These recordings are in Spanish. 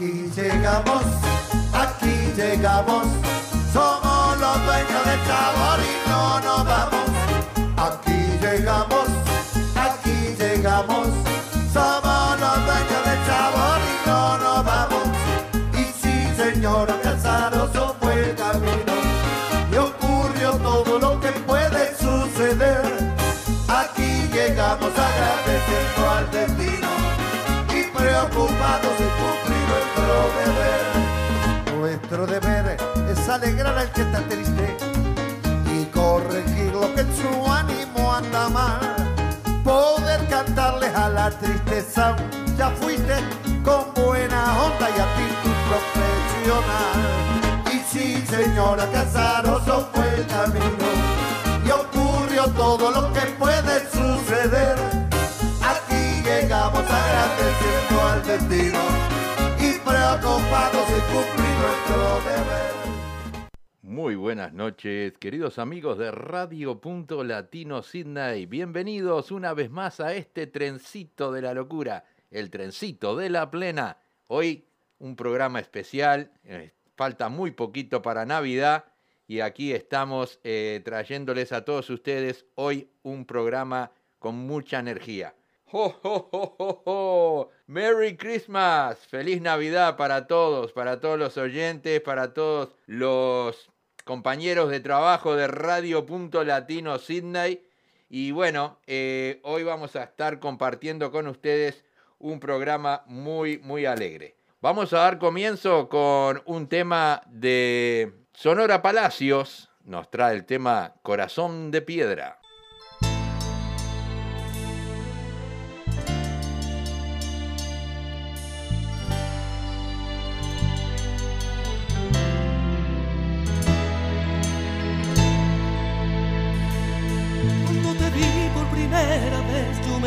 Aquí llegamos, aquí llegamos, somos los dueños del sabor y no nos vamos. Alegrar al que está triste y corregir lo que su ánimo anda mal. Poder cantarles a la tristeza, ya fuiste con buena onda y actitud profesional. Y sí, señora Casaroso fue el camino y ocurrió todo lo que puede suceder. Aquí llegamos agradeciendo al destino y preocupados de cumplir nuestro deber. Muy buenas noches, queridos amigos de Radio Punto Latino Sydney. Bienvenidos una vez más a este trencito de la locura, el trencito de la plena. Hoy un programa especial, eh, falta muy poquito para Navidad y aquí estamos eh, trayéndoles a todos ustedes hoy un programa con mucha energía. ¡Ho, ho, ho, ho, ho! ¡Merry Christmas! ¡Feliz Navidad para todos, para todos los oyentes, para todos los compañeros de trabajo de Radio Punto Latino Sydney. Y bueno, eh, hoy vamos a estar compartiendo con ustedes un programa muy, muy alegre. Vamos a dar comienzo con un tema de Sonora Palacios. Nos trae el tema Corazón de Piedra.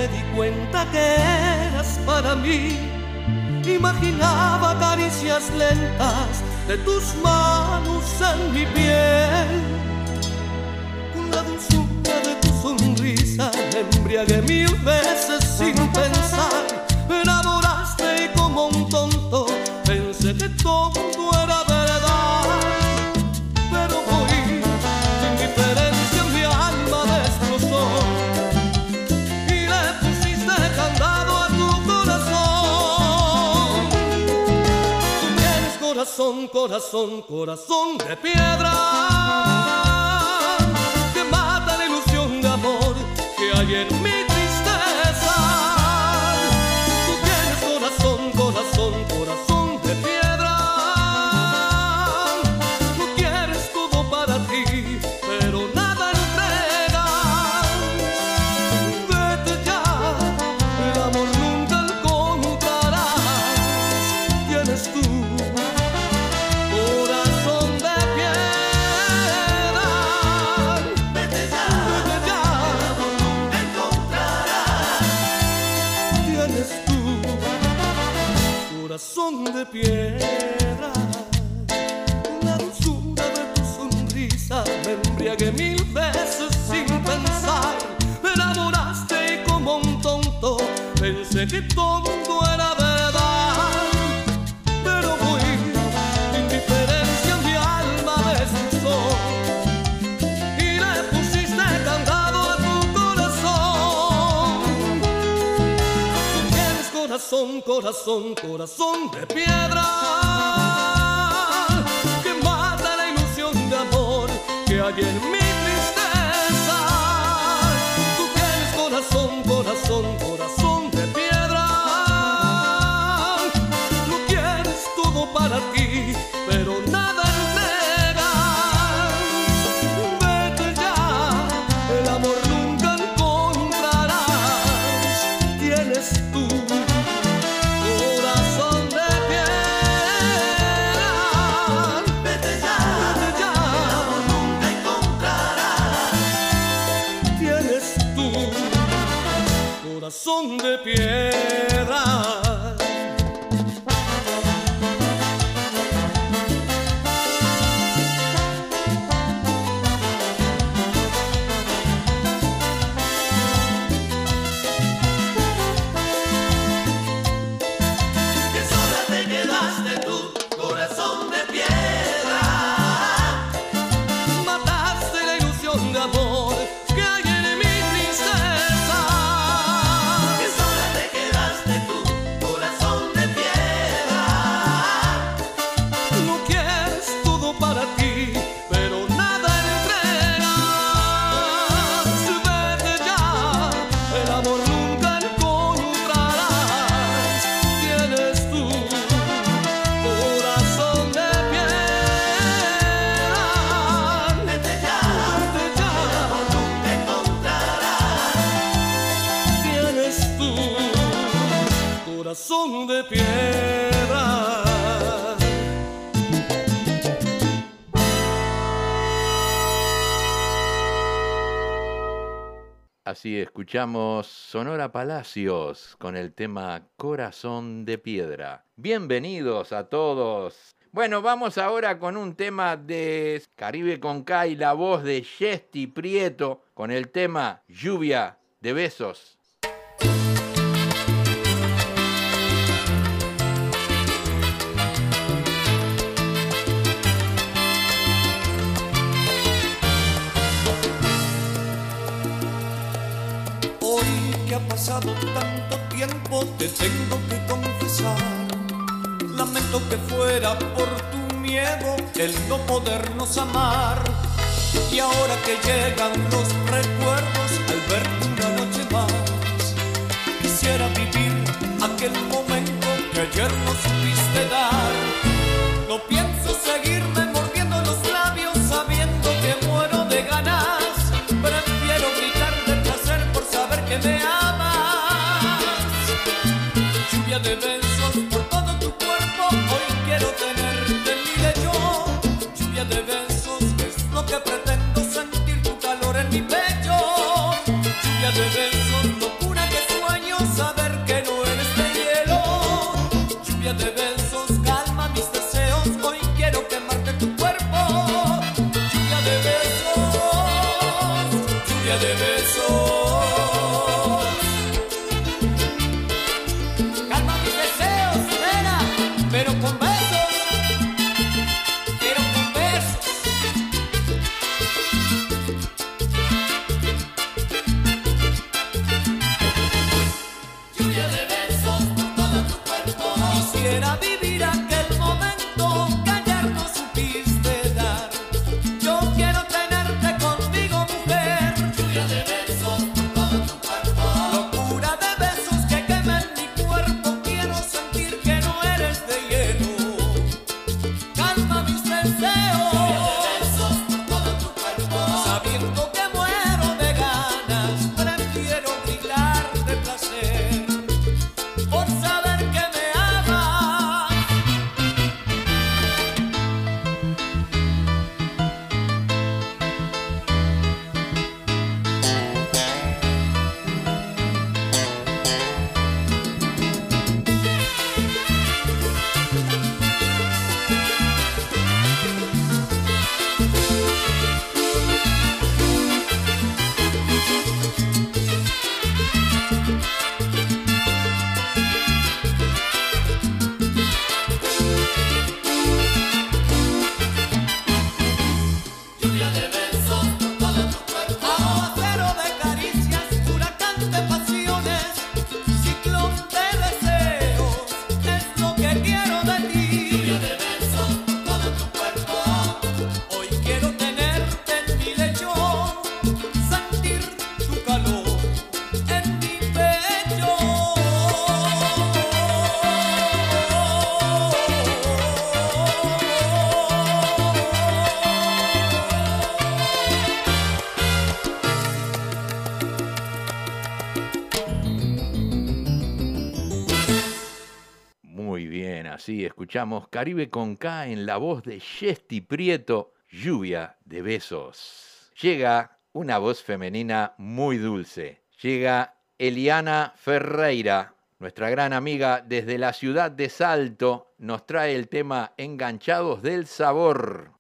Me di cuenta que eras para mí. Imaginaba caricias lentas de tus manos en mi piel. La dulzura de tu sonrisa me embriagué mil veces sin pensar. Me enamoraste y como un tonto pensé que todo corazón, corazón, de piedra que mata la ilusión de amor que hay en mi piedra. La dulzura de tu sonrisa me embriagué mil veces sin pensar. Me enamoraste y como un tonto pensé que todo corazón, corazón, de piedra que mata la ilusión de amor que hay en mi tristeza. Tú tienes corazón, corazón, corazón corazón Así escuchamos Sonora Palacios con el tema Corazón de Piedra. Bienvenidos a todos. Bueno, vamos ahora con un tema de Caribe con K y la voz de Chesty Prieto con el tema Lluvia de Besos. Te tengo que confesar. Lamento que fuera por tu miedo el no podernos amar. Y ahora que llegan los recuerdos al verte una noche más, quisiera vivir aquel momento que ayer no supiste dar. No pienso de besos escuchamos Caribe con K en la voz de Chesty Prieto, Lluvia de Besos. Llega una voz femenina muy dulce. Llega Eliana Ferreira, nuestra gran amiga desde la ciudad de Salto, nos trae el tema Enganchados del Sabor.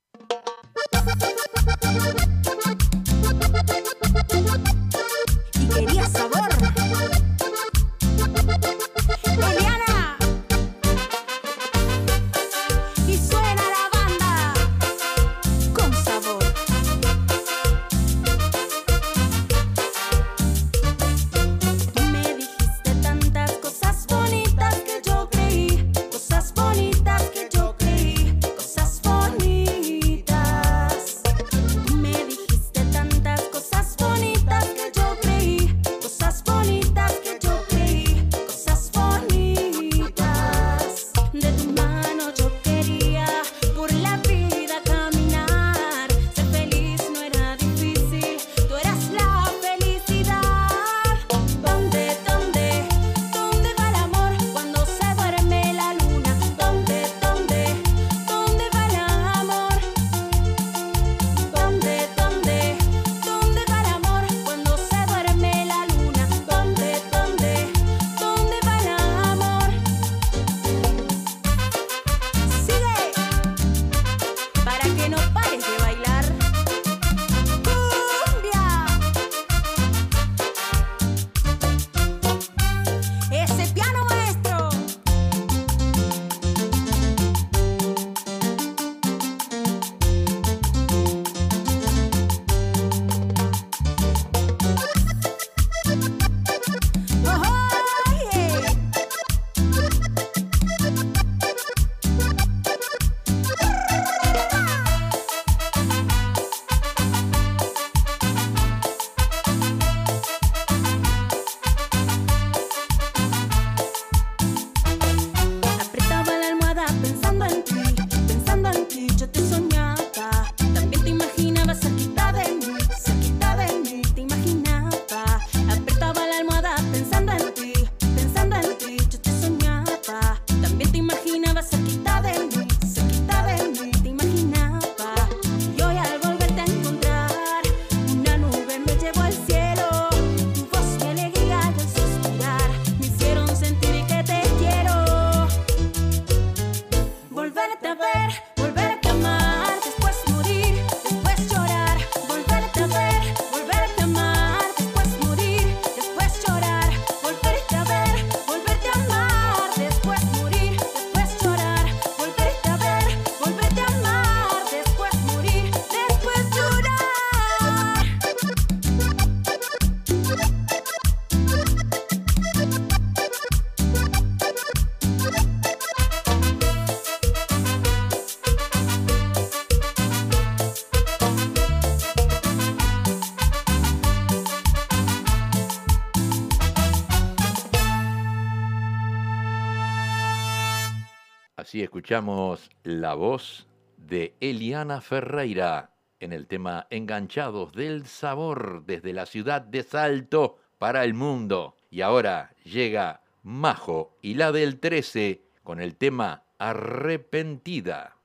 Escuchamos la voz de Eliana Ferreira en el tema Enganchados del Sabor desde la ciudad de Salto para el mundo. Y ahora llega Majo y la del 13 con el tema Arrepentida.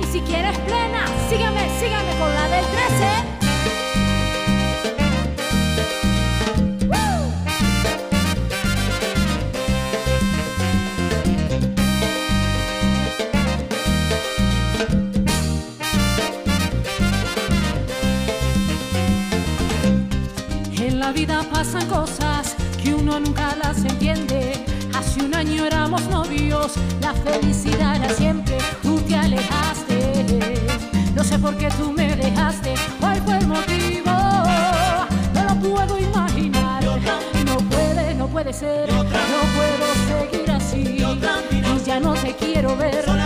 Y si quieres plena, sígame, sígame con la del 13. La vida pasan cosas que uno nunca las entiende. Hace un año éramos novios, la felicidad era siempre, tú te alejaste. No sé por qué tú me dejaste, cuál fue el motivo, no lo puedo imaginar. No puede, no puede ser, no puedo seguir así. Y ya no te quiero ver.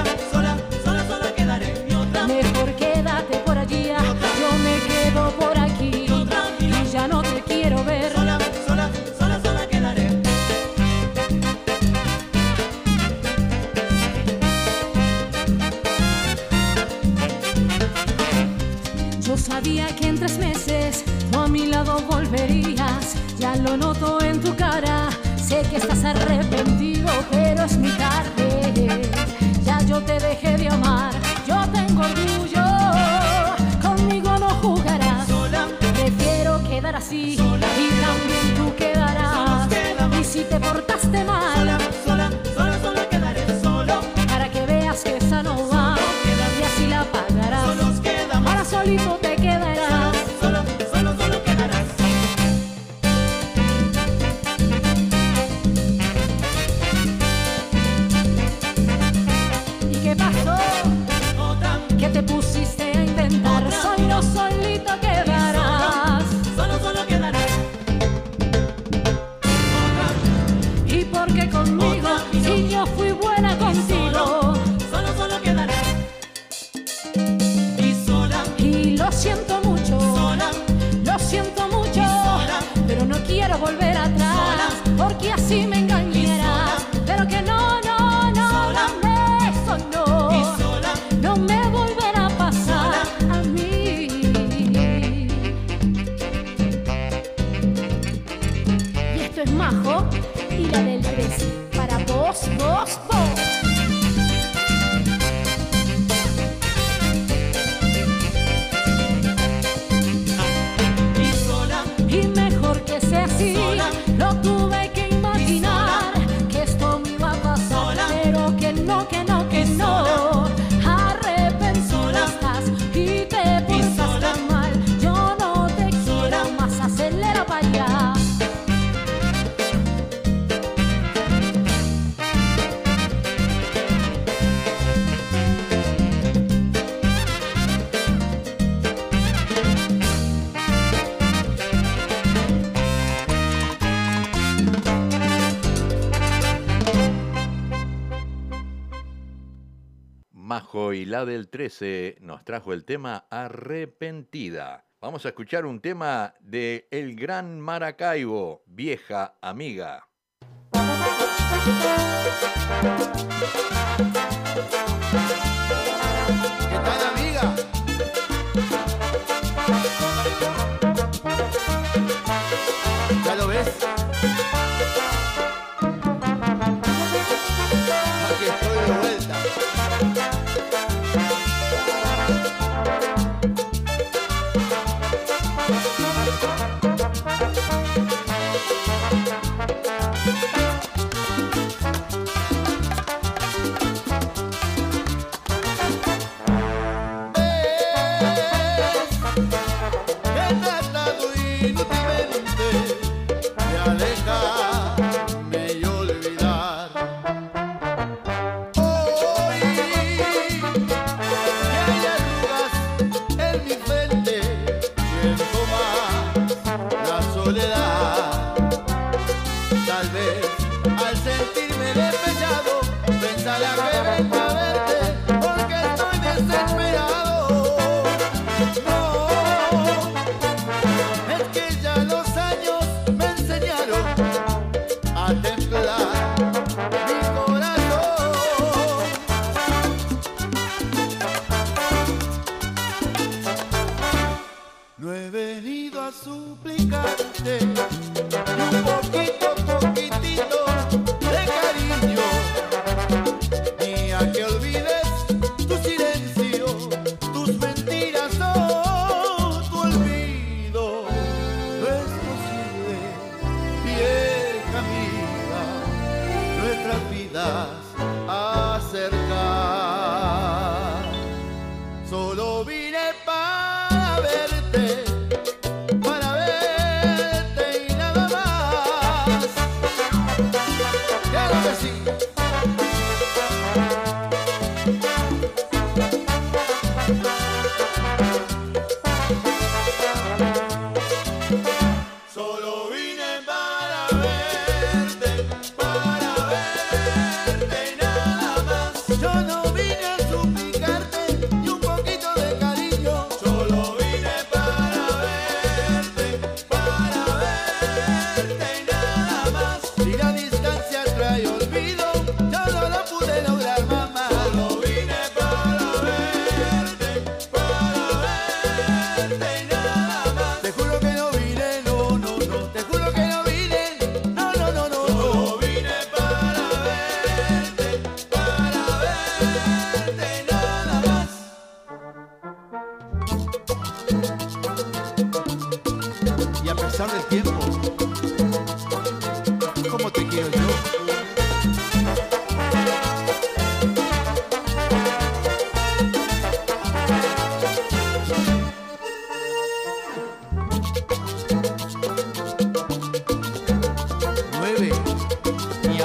Volverías. Ya lo noto en tu cara. Sé que estás arrepentido, Y la del 13 nos trajo el tema Arrepentida. Vamos a escuchar un tema de El Gran Maracaibo, vieja amiga. suplicarte y un poquito, poquito.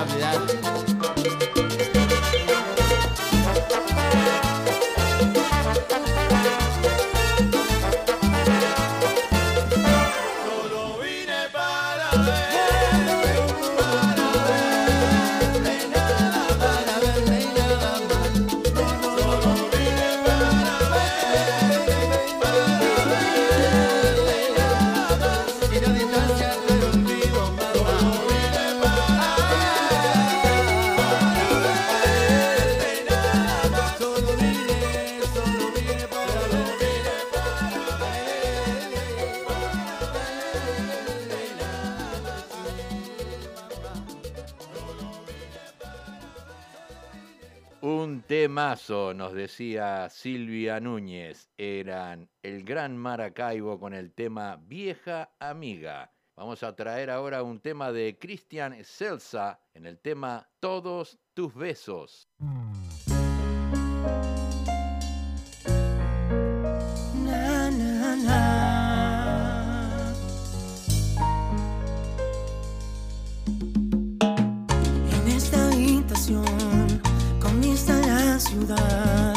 Navidad. eso nos decía Silvia Núñez, eran el Gran Maracaibo con el tema Vieja Amiga. Vamos a traer ahora un tema de Cristian Celsa en el tema Todos tus besos. En esta habitación la ciudad.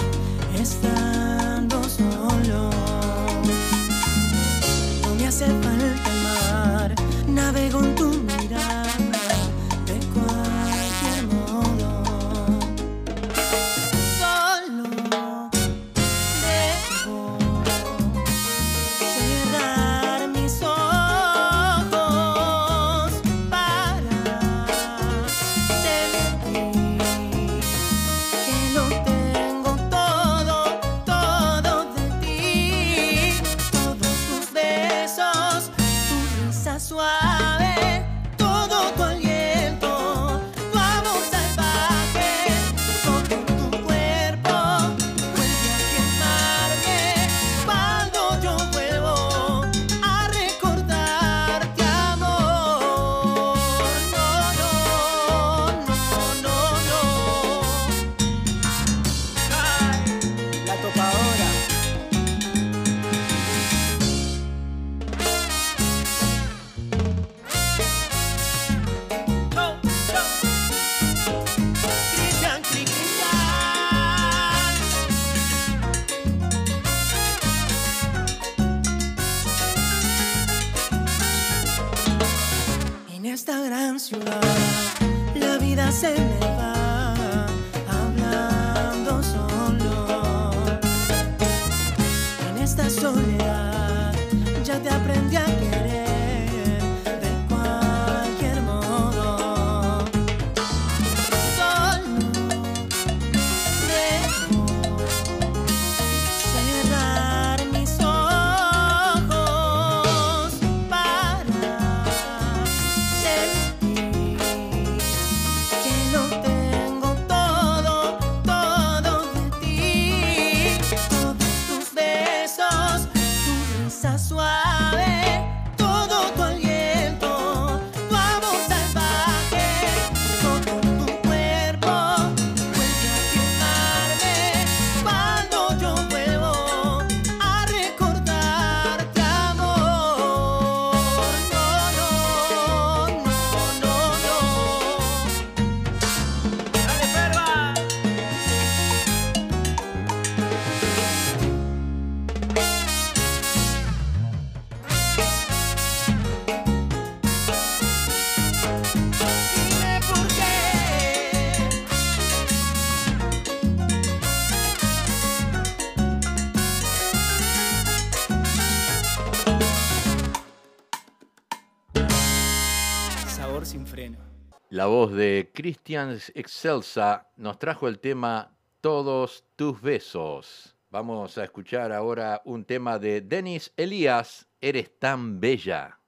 La voz de Christian Excelsa nos trajo el tema Todos tus besos. Vamos a escuchar ahora un tema de Denis Elías, Eres tan bella.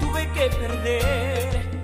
tuve que perder.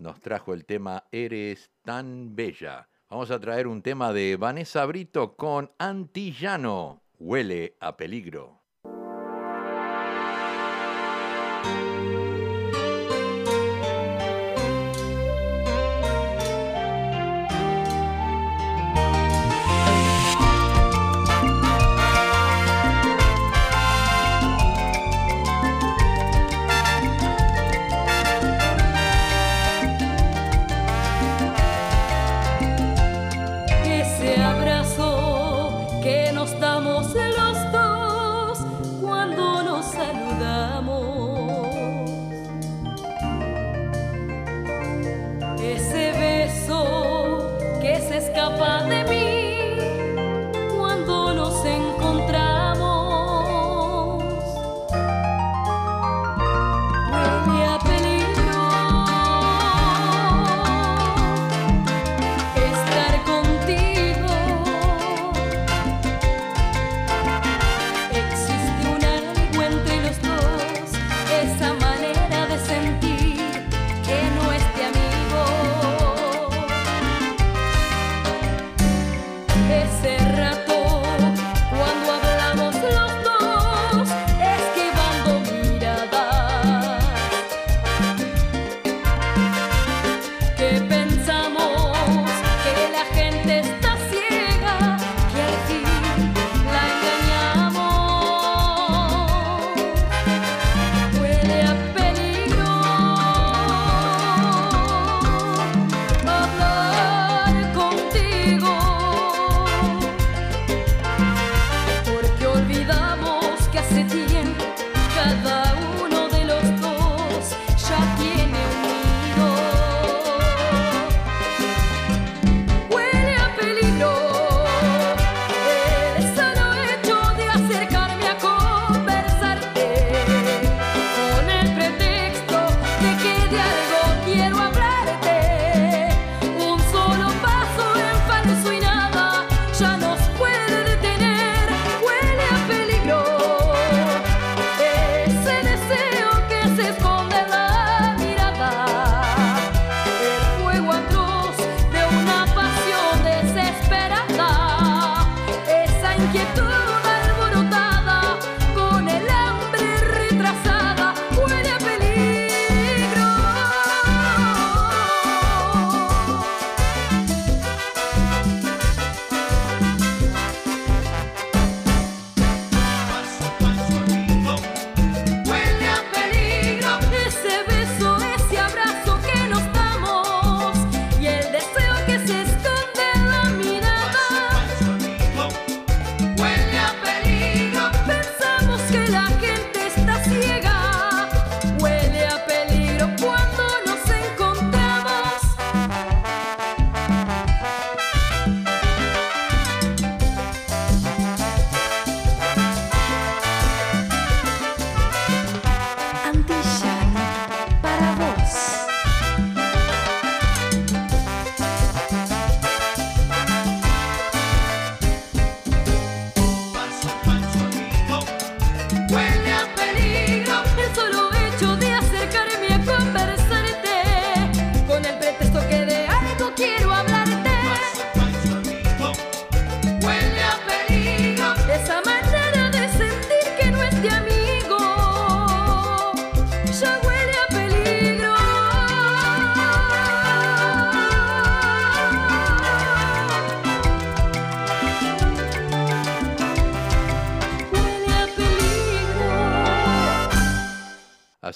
Nos trajo el tema Eres tan bella. Vamos a traer un tema de Vanessa Brito con Antillano. Huele a peligro. together.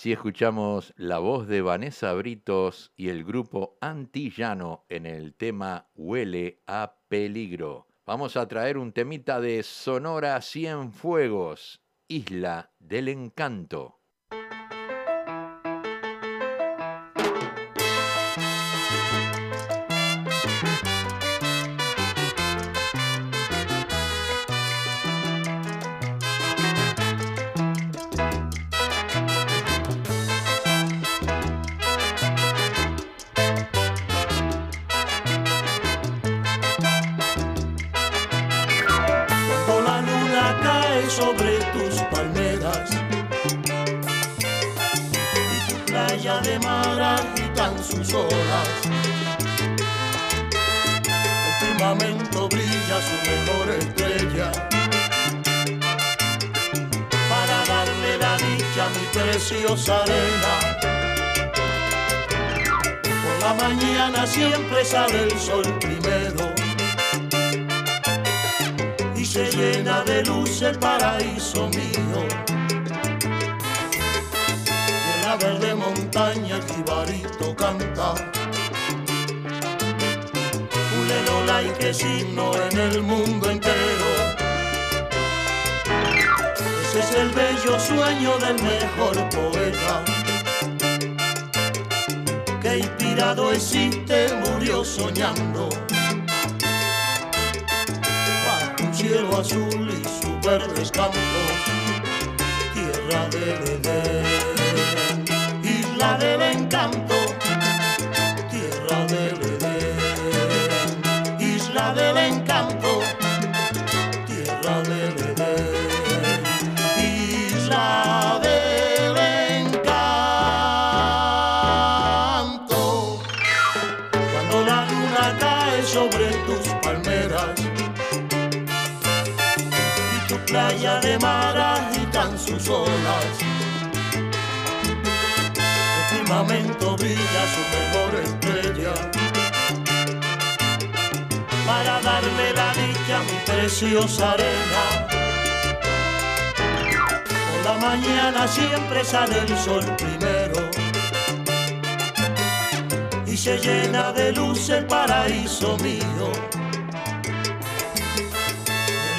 Así escuchamos la voz de Vanessa Britos y el grupo Antillano en el tema Huele a peligro. Vamos a traer un temita de Sonora Cienfuegos, Isla del Encanto. Mejor estrella para darle la dicha a mi preciosa arena. Por la mañana siempre sale el sol primero y se llena de luz el paraíso mío. En la verde montaña el jibarito canta. Y que signo en el mundo entero. Ese es el bello sueño del mejor poeta. Que inspirado existe, murió soñando bajo un cielo azul y sus verdes campos, tierra del Edén, isla del encanto, agitan sus olas. El firmamento brilla su mejor estrella para darle la dicha a mi preciosa arena. Por la mañana siempre sale el sol primero y se llena de luz el paraíso mío.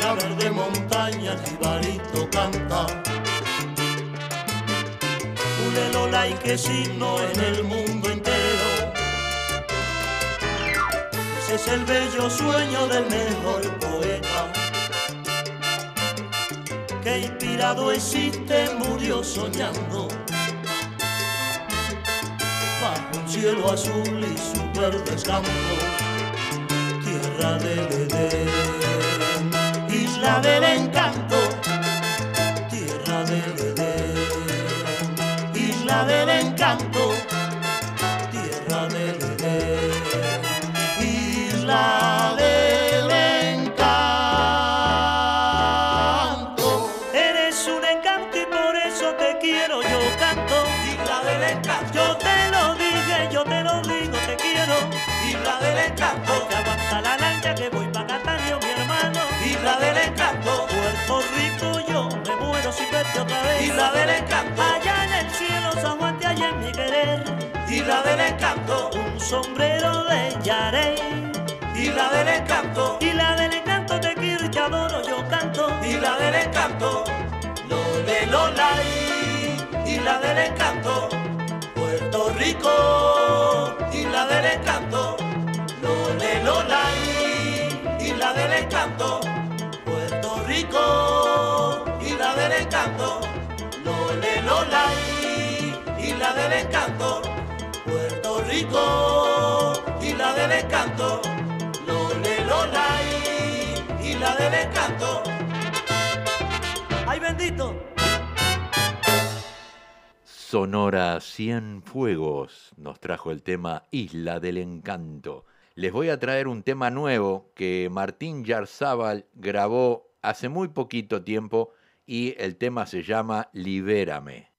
La verde montaña el jibarito canta. Ulelola y que signo en el mundo entero. Ese es el bello sueño del mejor poeta. Que inspirado existe, murió soñando bajo un cielo azul y sus verdes campos, tierra del Edén, isla del encanto, tierra del Edén, Isabel encantó, allá en el cielo San Juan te hallé en mi querer. del Encanto, un sombrero de yaré. Isabel encantó, Isabel encanto te quiero y te adoro, yo canto. Isabel encanto, lo de Lola y la del encanto, Puerto Rico y la del encanto, lo de Lola. Lola y la del encanto, Puerto Rico y la del encanto, Lole Lola y la del encanto. ¡Ay bendito! Sonora Cien Fuegos nos trajo el tema Isla del Encanto. Les voy a traer un tema nuevo que Martín Yarzábal grabó hace muy poquito tiempo y el tema se llama Libérame.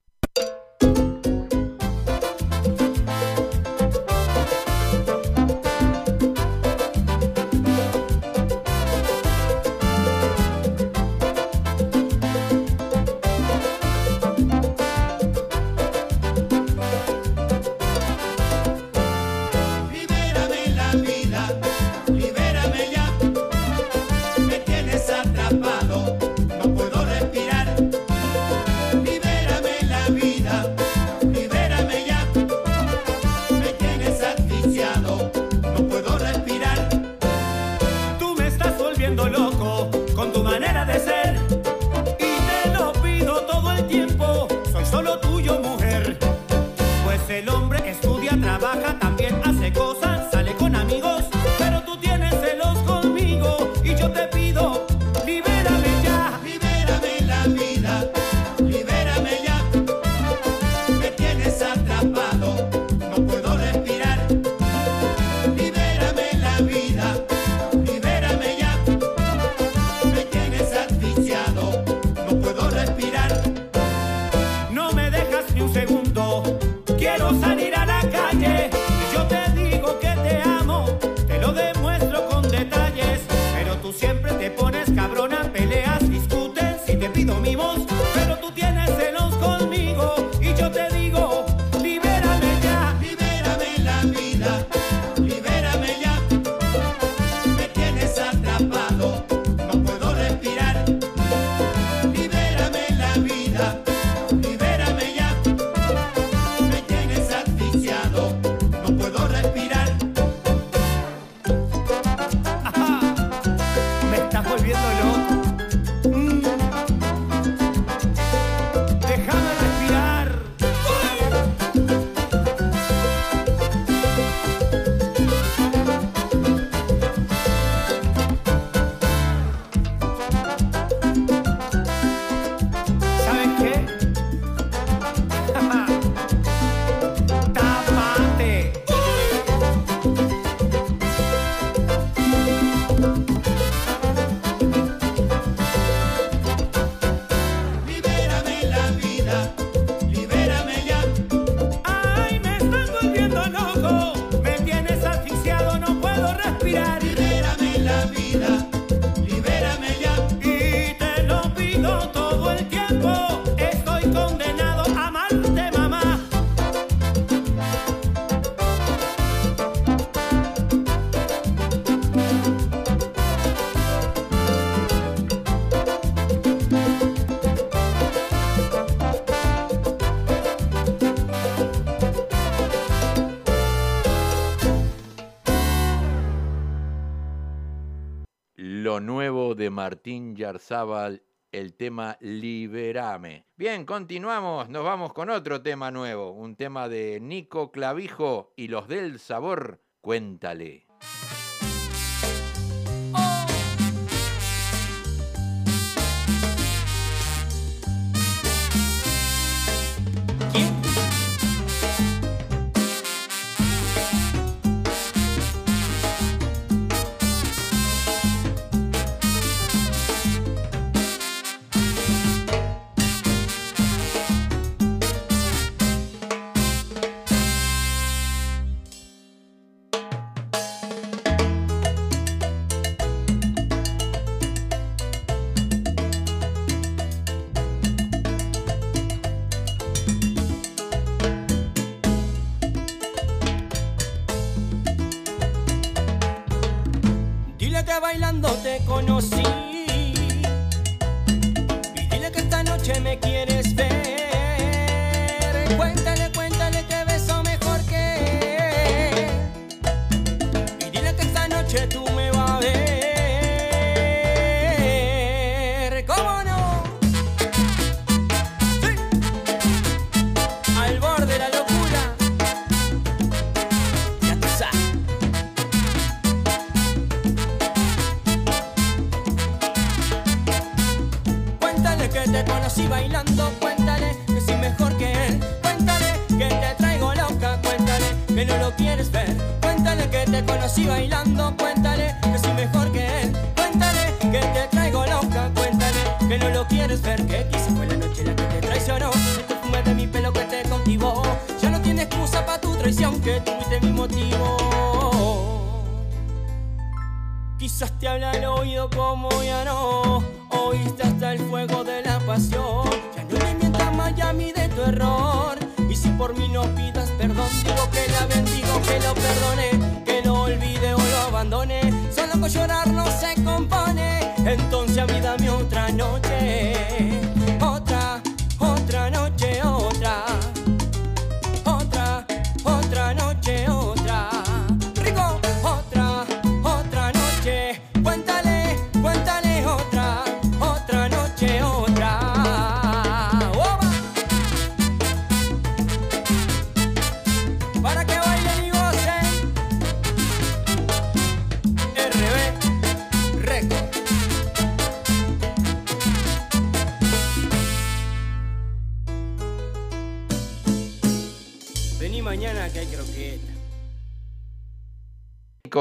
Martín Yarzábal el tema Liberame. Bien, continuamos, nos vamos con otro tema nuevo, un tema de Nico Clavijo y los del sabor, cuéntale. bailando te conocí.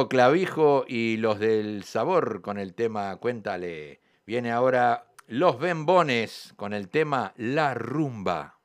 Clavijo y los del sabor con el tema Cuéntale. Viene ahora Los Bembones con el tema La Rumba.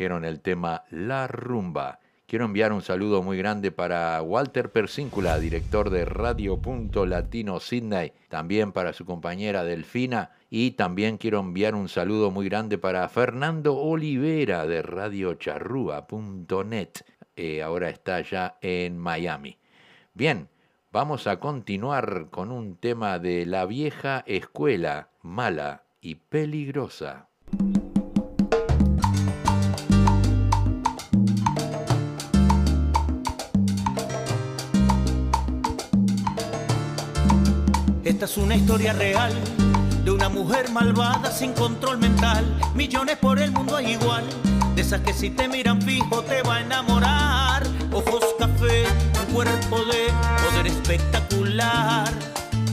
el tema La Rumba. Quiero enviar un saludo muy grande para Walter Persíncula, director de Radio Punto Latino Sydney, también para su compañera Delfina y también quiero enviar un saludo muy grande para Fernando Olivera de Radio Charrúa.net. Eh, ahora está ya en Miami. Bien, vamos a continuar con un tema de la vieja escuela mala y peligrosa. Esta es una historia real de una mujer malvada sin control mental. Millones por el mundo hay igual, de esas que si te miran fijo te va a enamorar. Ojos café, un cuerpo de poder espectacular.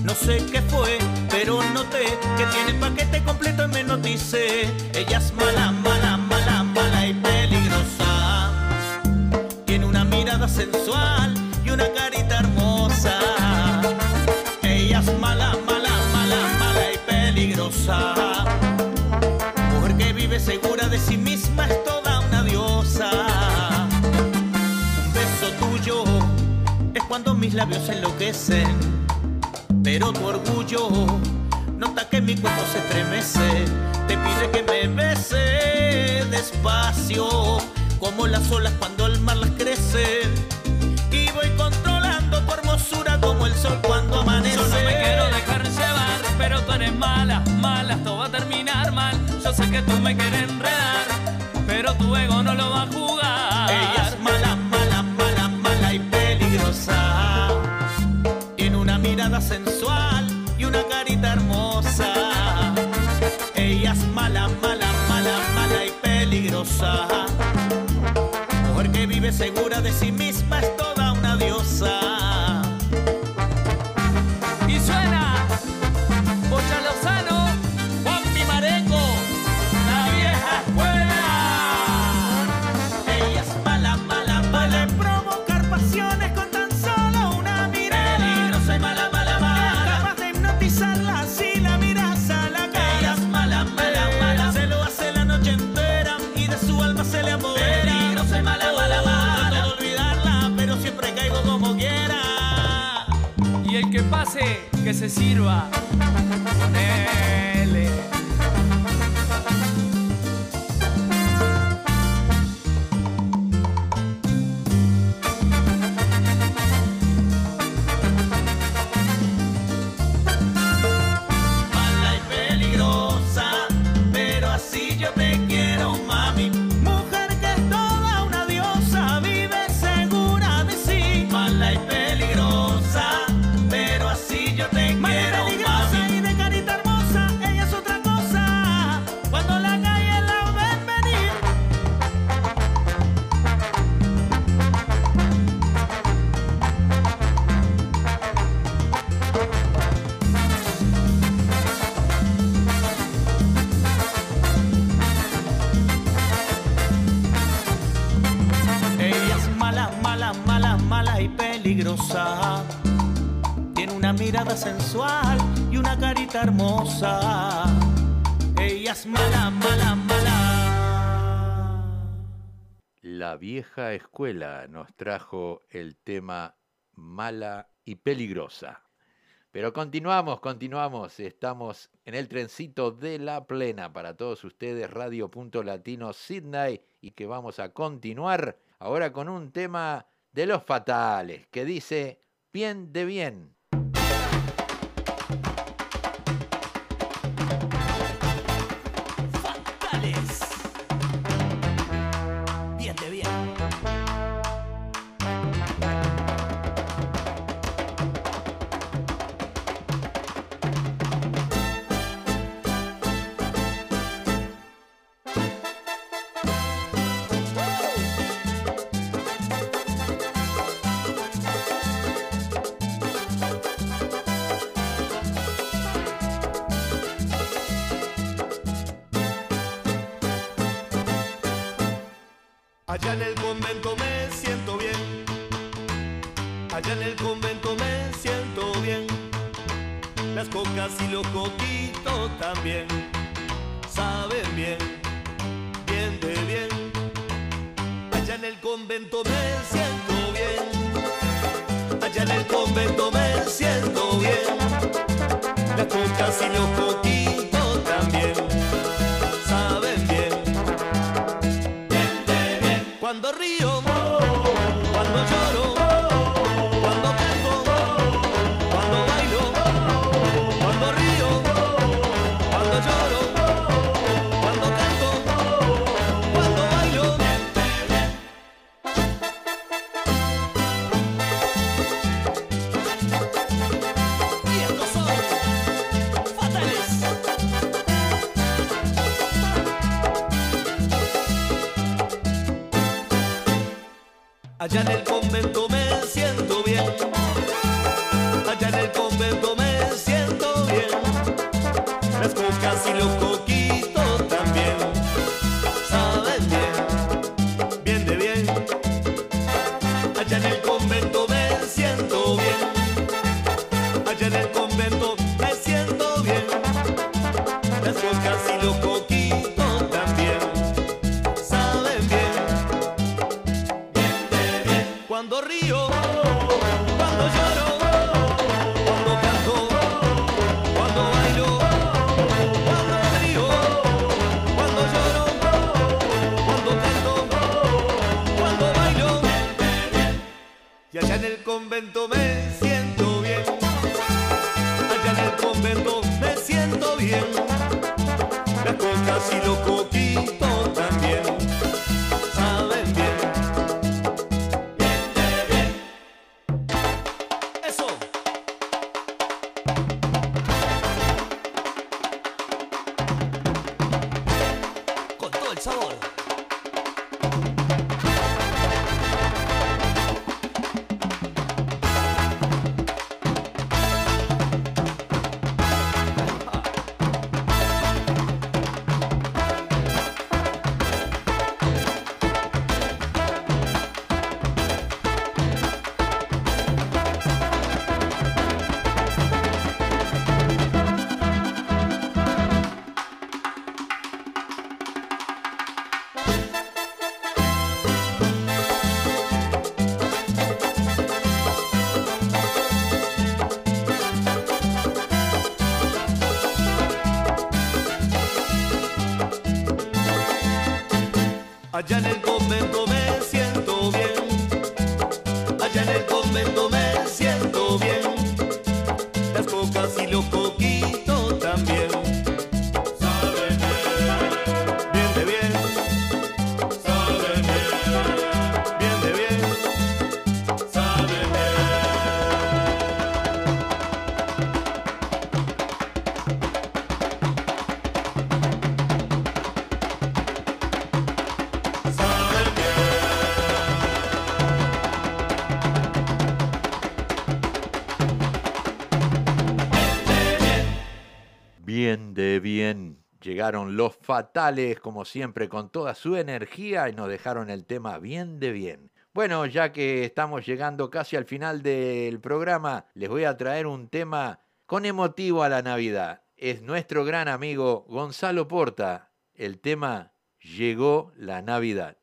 No sé qué fue, pero noté que tiene paquete completo y me notice. Ella es mala, mala, mala, mala y peligrosa. Tiene una mirada sensual vive segura de sí misma es toda una diosa. Un beso tuyo es cuando mis labios enloquecen. Pero tu orgullo nota que mi cuerpo se estremece. Te pide que me bese despacio, como las olas cuando el mar las crece. Y voy controlando tu hermosura como el sol cuando amanece. Yo no me quiero dejar llevar, pero tú eres mala, mala, esto va a terminar mal. Que tú me quieres enredar, pero tu ego no lo va a jugar. Ella es mala, mala, mala, mala y peligrosa. Tiene una mirada sensual y una carita hermosa. Ella es mala, mala, mala, mala y peligrosa. Mujer que vive segura de sí misma pase, que se sirva. Ponele. Escuela nos trajo el tema mala y peligrosa. Pero continuamos, continuamos. Estamos en el trencito de la plena para todos ustedes, Radio Punto Latino Sydney, y que vamos a continuar ahora con un tema de los fatales que dice bien de bien. Allá en el convento me siento bien. Allá en el convento me siento bien. Las cocas y los coquitos también saben bien, bien de bien. Allá en el convento me siento bien. Allá en el convento me siento bien. Las cocas y los coquitos En el convento me siento bien, las pocas y los también saben bien. Cuando río, cuando lloro, cuando canto, cuando bailo, cuando río, cuando lloro, cuando canto, cuando bailo. Bien, bien. Ya en el convento. me allá en el convento Los fatales, como siempre, con toda su energía y nos dejaron el tema bien de bien. Bueno, ya que estamos llegando casi al final del programa, les voy a traer un tema con emotivo a la Navidad. Es nuestro gran amigo Gonzalo Porta. El tema Llegó la Navidad.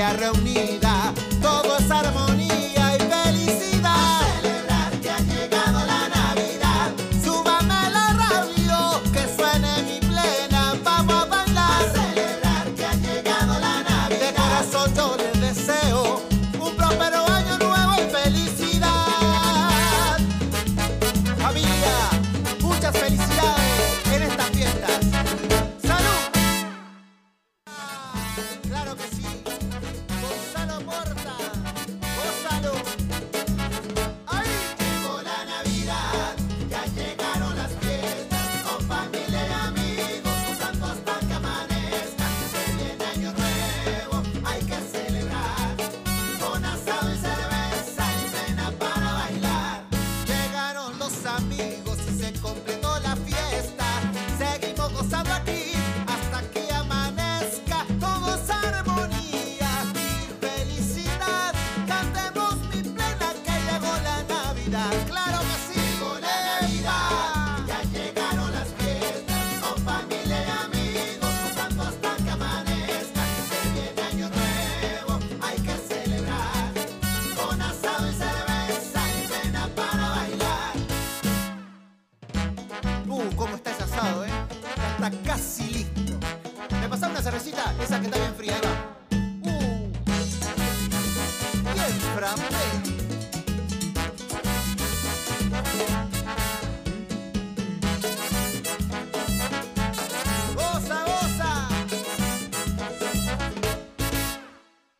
a reunião.